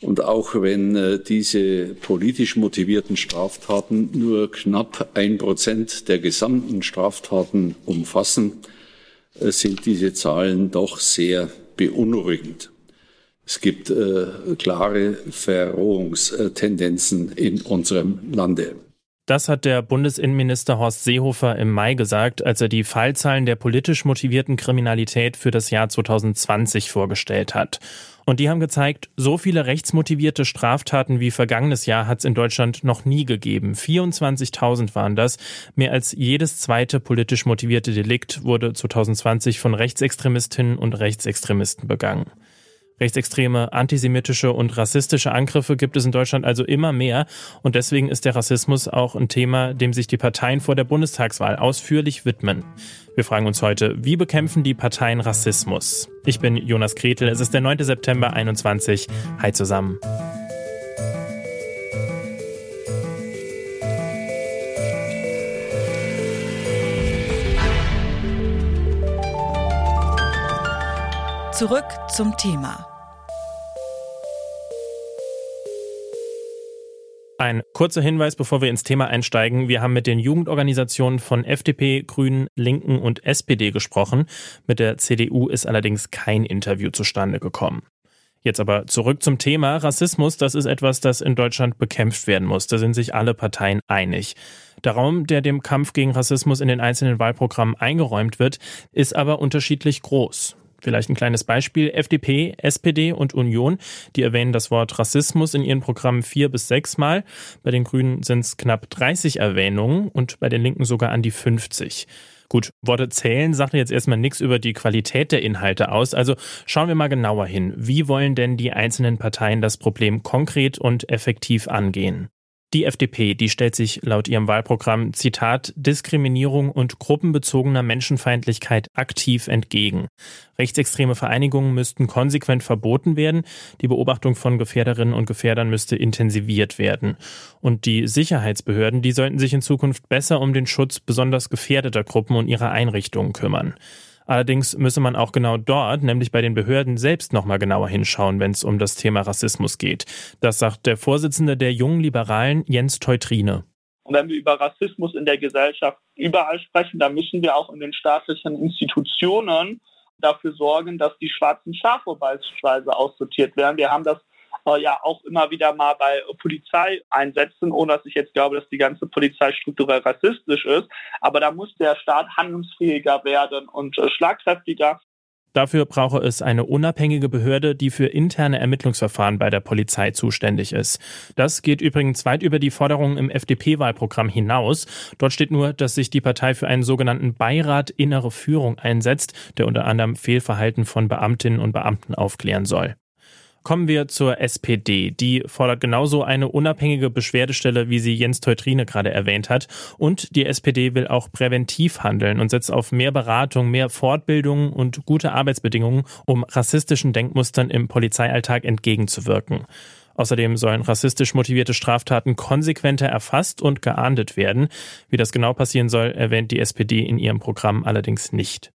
Und auch wenn äh, diese politisch motivierten Straftaten nur knapp ein Prozent der gesamten Straftaten umfassen, äh, sind diese Zahlen doch sehr beunruhigend. Es gibt äh, klare Verrohungstendenzen in unserem Lande. Das hat der Bundesinnenminister Horst Seehofer im Mai gesagt, als er die Fallzahlen der politisch motivierten Kriminalität für das Jahr 2020 vorgestellt hat. Und die haben gezeigt, so viele rechtsmotivierte Straftaten wie vergangenes Jahr hat es in Deutschland noch nie gegeben. 24.000 waren das. Mehr als jedes zweite politisch motivierte Delikt wurde 2020 von Rechtsextremistinnen und Rechtsextremisten begangen. Rechtsextreme, antisemitische und rassistische Angriffe gibt es in Deutschland also immer mehr und deswegen ist der Rassismus auch ein Thema, dem sich die Parteien vor der Bundestagswahl ausführlich widmen. Wir fragen uns heute, wie bekämpfen die Parteien Rassismus? Ich bin Jonas Kretel, es ist der 9. September 21. Hi zusammen. Zurück zum Thema. Ein kurzer Hinweis, bevor wir ins Thema einsteigen. Wir haben mit den Jugendorganisationen von FDP, Grünen, Linken und SPD gesprochen. Mit der CDU ist allerdings kein Interview zustande gekommen. Jetzt aber zurück zum Thema. Rassismus, das ist etwas, das in Deutschland bekämpft werden muss. Da sind sich alle Parteien einig. Der Raum, der dem Kampf gegen Rassismus in den einzelnen Wahlprogrammen eingeräumt wird, ist aber unterschiedlich groß. Vielleicht ein kleines Beispiel. FDP, SPD und Union, die erwähnen das Wort Rassismus in ihren Programmen vier bis sechs Mal. Bei den Grünen sind es knapp 30 Erwähnungen und bei den Linken sogar an die 50. Gut, Worte zählen sagt jetzt erstmal nichts über die Qualität der Inhalte aus. Also schauen wir mal genauer hin. Wie wollen denn die einzelnen Parteien das Problem konkret und effektiv angehen? Die FDP, die stellt sich laut ihrem Wahlprogramm Zitat Diskriminierung und gruppenbezogener Menschenfeindlichkeit aktiv entgegen. Rechtsextreme Vereinigungen müssten konsequent verboten werden, die Beobachtung von Gefährderinnen und Gefährdern müsste intensiviert werden. Und die Sicherheitsbehörden, die sollten sich in Zukunft besser um den Schutz besonders gefährdeter Gruppen und ihrer Einrichtungen kümmern. Allerdings müsse man auch genau dort, nämlich bei den Behörden selbst nochmal genauer hinschauen, wenn es um das Thema Rassismus geht. Das sagt der Vorsitzende der jungen Liberalen, Jens Teutrine. Und wenn wir über Rassismus in der Gesellschaft überall sprechen, dann müssen wir auch in den staatlichen Institutionen dafür sorgen, dass die schwarzen Schafe beispielsweise aussortiert werden. Wir haben das äh, ja auch immer wieder mal bei Polizeieinsätzen, ohne dass ich jetzt glaube, dass die ganze Polizei strukturell rassistisch ist. Aber da muss der Staat handlungsfähiger werden und äh, schlagkräftiger. Dafür brauche es eine unabhängige Behörde, die für interne Ermittlungsverfahren bei der Polizei zuständig ist. Das geht übrigens weit über die Forderungen im FDP-Wahlprogramm hinaus. Dort steht nur, dass sich die Partei für einen sogenannten Beirat innere Führung einsetzt, der unter anderem Fehlverhalten von Beamtinnen und Beamten aufklären soll. Kommen wir zur SPD. Die fordert genauso eine unabhängige Beschwerdestelle, wie sie Jens Teutrine gerade erwähnt hat. Und die SPD will auch präventiv handeln und setzt auf mehr Beratung, mehr Fortbildung und gute Arbeitsbedingungen, um rassistischen Denkmustern im Polizeialltag entgegenzuwirken. Außerdem sollen rassistisch motivierte Straftaten konsequenter erfasst und geahndet werden. Wie das genau passieren soll, erwähnt die SPD in ihrem Programm allerdings nicht.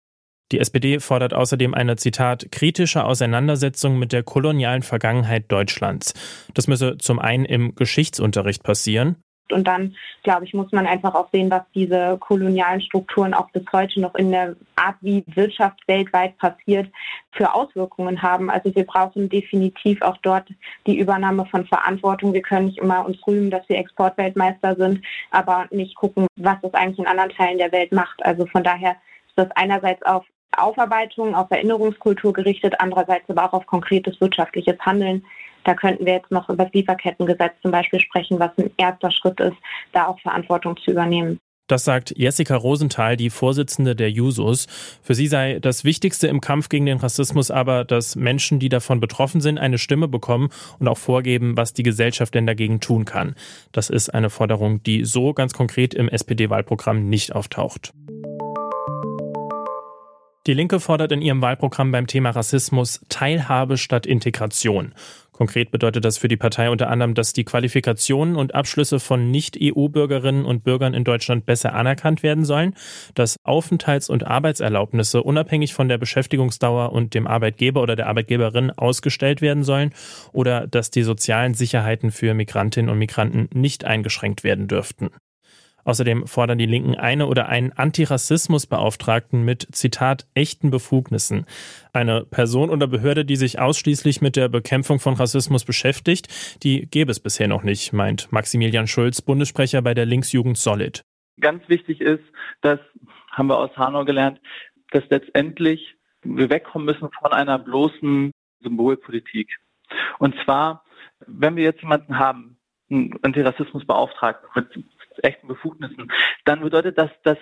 Die SPD fordert außerdem eine Zitat kritische Auseinandersetzung mit der kolonialen Vergangenheit Deutschlands. Das müsse zum einen im Geschichtsunterricht passieren. Und dann, glaube ich, muss man einfach auch sehen, was diese kolonialen Strukturen auch bis heute noch in der Art, wie Wirtschaft weltweit passiert, für Auswirkungen haben. Also wir brauchen definitiv auch dort die Übernahme von Verantwortung. Wir können nicht immer uns rühmen, dass wir Exportweltmeister sind, aber nicht gucken, was das eigentlich in anderen Teilen der Welt macht. Also von daher ist das einerseits auf Aufarbeitung, auf Erinnerungskultur gerichtet, andererseits aber auch auf konkretes wirtschaftliches Handeln. Da könnten wir jetzt noch über das Lieferkettengesetz zum Beispiel sprechen, was ein erster Schritt ist, da auch Verantwortung zu übernehmen. Das sagt Jessica Rosenthal, die Vorsitzende der Jusos. Für sie sei das Wichtigste im Kampf gegen den Rassismus aber, dass Menschen, die davon betroffen sind, eine Stimme bekommen und auch vorgeben, was die Gesellschaft denn dagegen tun kann. Das ist eine Forderung, die so ganz konkret im SPD-Wahlprogramm nicht auftaucht. Die Linke fordert in ihrem Wahlprogramm beim Thema Rassismus Teilhabe statt Integration. Konkret bedeutet das für die Partei unter anderem, dass die Qualifikationen und Abschlüsse von Nicht-EU-Bürgerinnen und Bürgern in Deutschland besser anerkannt werden sollen, dass Aufenthalts- und Arbeitserlaubnisse unabhängig von der Beschäftigungsdauer und dem Arbeitgeber oder der Arbeitgeberin ausgestellt werden sollen oder dass die sozialen Sicherheiten für Migrantinnen und Migranten nicht eingeschränkt werden dürften. Außerdem fordern die Linken eine oder einen Antirassismusbeauftragten mit, Zitat, echten Befugnissen. Eine Person oder Behörde, die sich ausschließlich mit der Bekämpfung von Rassismus beschäftigt, die gäbe es bisher noch nicht, meint Maximilian Schulz, Bundessprecher bei der Linksjugend Solid. Ganz wichtig ist, das haben wir aus Hanau gelernt, dass letztendlich wir wegkommen müssen von einer bloßen Symbolpolitik. Und zwar, wenn wir jetzt jemanden haben, einen Antirassismusbeauftragten mit echten Befugnissen, dann bedeutet das, dass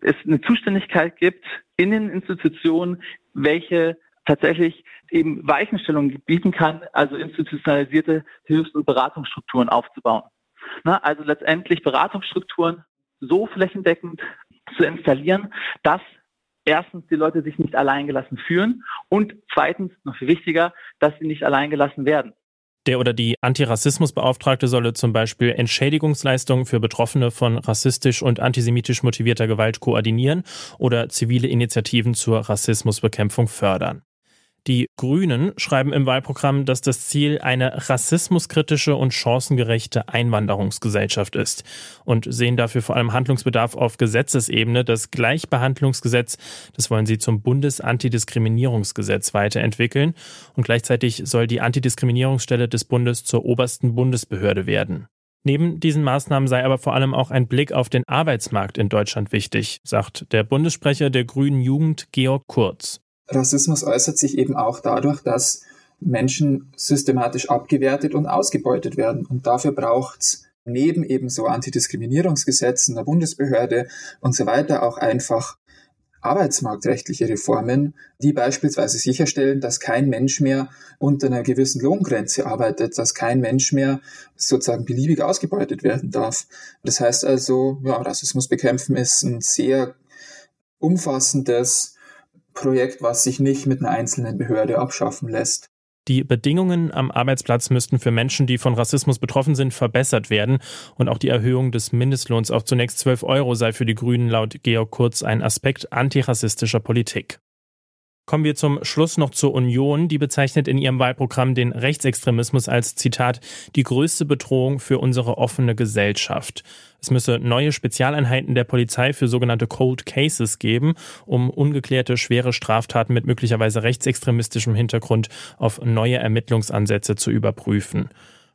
es eine Zuständigkeit gibt in den Institutionen, welche tatsächlich eben Weichenstellungen bieten kann, also institutionalisierte Hilfs- und Beratungsstrukturen aufzubauen. Na, also letztendlich Beratungsstrukturen so flächendeckend zu installieren, dass erstens die Leute sich nicht alleingelassen fühlen und zweitens, noch viel wichtiger, dass sie nicht alleingelassen werden. Der oder die Antirassismusbeauftragte solle zum Beispiel Entschädigungsleistungen für Betroffene von rassistisch und antisemitisch motivierter Gewalt koordinieren oder zivile Initiativen zur Rassismusbekämpfung fördern. Die Grünen schreiben im Wahlprogramm, dass das Ziel eine rassismuskritische und chancengerechte Einwanderungsgesellschaft ist und sehen dafür vor allem Handlungsbedarf auf Gesetzesebene. Das Gleichbehandlungsgesetz, das wollen sie zum Bundesantidiskriminierungsgesetz weiterentwickeln und gleichzeitig soll die Antidiskriminierungsstelle des Bundes zur obersten Bundesbehörde werden. Neben diesen Maßnahmen sei aber vor allem auch ein Blick auf den Arbeitsmarkt in Deutschland wichtig, sagt der Bundessprecher der Grünen Jugend Georg Kurz. Rassismus äußert sich eben auch dadurch, dass Menschen systematisch abgewertet und ausgebeutet werden. Und dafür braucht es neben eben so Antidiskriminierungsgesetzen, der Bundesbehörde und so weiter auch einfach arbeitsmarktrechtliche Reformen, die beispielsweise sicherstellen, dass kein Mensch mehr unter einer gewissen Lohngrenze arbeitet, dass kein Mensch mehr sozusagen beliebig ausgebeutet werden darf. Das heißt also, ja, Rassismus bekämpfen ist ein sehr umfassendes Projekt, was sich nicht mit einer einzelnen Behörde abschaffen lässt. Die Bedingungen am Arbeitsplatz müssten für Menschen, die von Rassismus betroffen sind, verbessert werden. Und auch die Erhöhung des Mindestlohns auf zunächst 12 Euro sei für die Grünen laut Georg Kurz ein Aspekt antirassistischer Politik. Kommen wir zum Schluss noch zur Union. Die bezeichnet in ihrem Wahlprogramm den Rechtsextremismus als Zitat die größte Bedrohung für unsere offene Gesellschaft. Es müsse neue Spezialeinheiten der Polizei für sogenannte Cold Cases geben, um ungeklärte schwere Straftaten mit möglicherweise rechtsextremistischem Hintergrund auf neue Ermittlungsansätze zu überprüfen.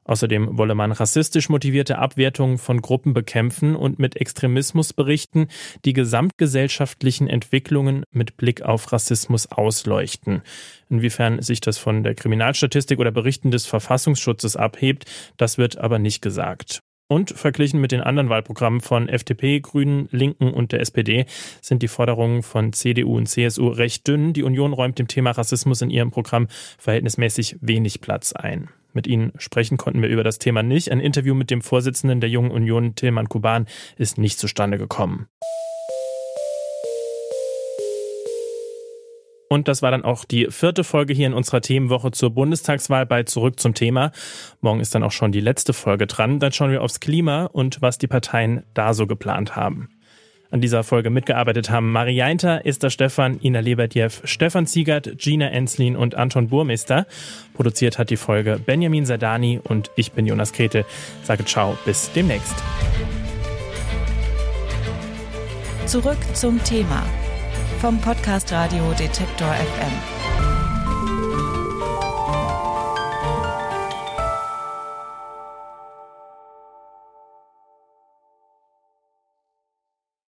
Außerdem wolle man rassistisch motivierte Abwertungen von Gruppen bekämpfen und mit Extremismus berichten, die gesamtgesellschaftlichen Entwicklungen mit Blick auf Rassismus ausleuchten. Inwiefern sich das von der Kriminalstatistik oder Berichten des Verfassungsschutzes abhebt, das wird aber nicht gesagt. Und verglichen mit den anderen Wahlprogrammen von FDP, Grünen, Linken und der SPD sind die Forderungen von CDU und CSU recht dünn. Die Union räumt dem Thema Rassismus in ihrem Programm verhältnismäßig wenig Platz ein. Mit Ihnen sprechen konnten wir über das Thema nicht. Ein Interview mit dem Vorsitzenden der Jungen Union, Tilman Kuban, ist nicht zustande gekommen. Und das war dann auch die vierte Folge hier in unserer Themenwoche zur Bundestagswahl bei Zurück zum Thema. Morgen ist dann auch schon die letzte Folge dran. Dann schauen wir aufs Klima und was die Parteien da so geplant haben. An dieser Folge mitgearbeitet haben Mariainter, Esther Stefan, Ina Lebedjew, Stefan Ziegert, Gina Enslin und Anton Burmeister. Produziert hat die Folge Benjamin Sadani und ich bin Jonas Krete. Sage ciao, bis demnächst. Zurück zum Thema vom Podcast Radio Detektor FM.